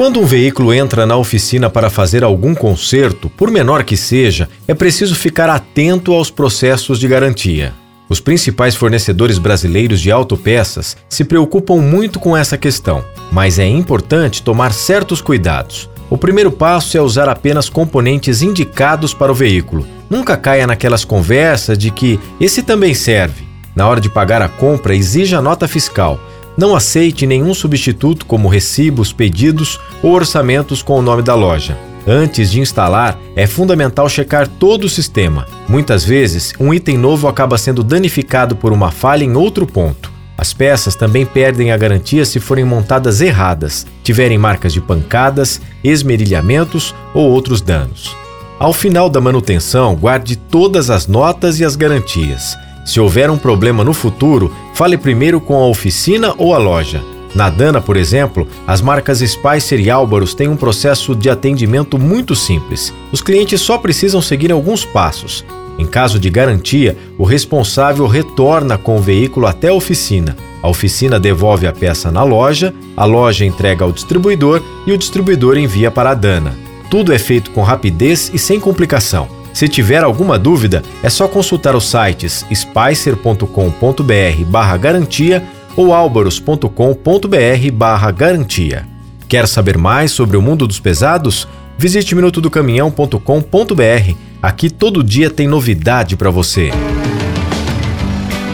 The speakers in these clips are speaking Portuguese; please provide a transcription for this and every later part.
Quando um veículo entra na oficina para fazer algum conserto, por menor que seja, é preciso ficar atento aos processos de garantia. Os principais fornecedores brasileiros de autopeças se preocupam muito com essa questão, mas é importante tomar certos cuidados. O primeiro passo é usar apenas componentes indicados para o veículo. Nunca caia naquelas conversas de que esse também serve. Na hora de pagar a compra, exija nota fiscal não aceite nenhum substituto como recibos, pedidos ou orçamentos com o nome da loja. Antes de instalar, é fundamental checar todo o sistema. Muitas vezes, um item novo acaba sendo danificado por uma falha em outro ponto. As peças também perdem a garantia se forem montadas erradas, tiverem marcas de pancadas, esmerilhamentos ou outros danos. Ao final da manutenção, guarde todas as notas e as garantias. Se houver um problema no futuro, fale primeiro com a oficina ou a loja. Na Dana, por exemplo, as marcas Spicer e Álvaros têm um processo de atendimento muito simples. Os clientes só precisam seguir alguns passos. Em caso de garantia, o responsável retorna com o veículo até a oficina. A oficina devolve a peça na loja, a loja entrega ao distribuidor e o distribuidor envia para a Dana. Tudo é feito com rapidez e sem complicação. Se tiver alguma dúvida, é só consultar os sites spicer.com.br/garantia ou albaros.com.br/garantia. Quer saber mais sobre o mundo dos pesados? Visite minutodocaminhão.com.br. Aqui todo dia tem novidade para você.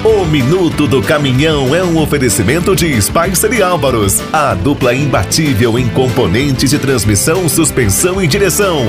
O Minuto do Caminhão é um oferecimento de Spicer e Álvaros, a dupla imbatível em componentes de transmissão, suspensão e direção.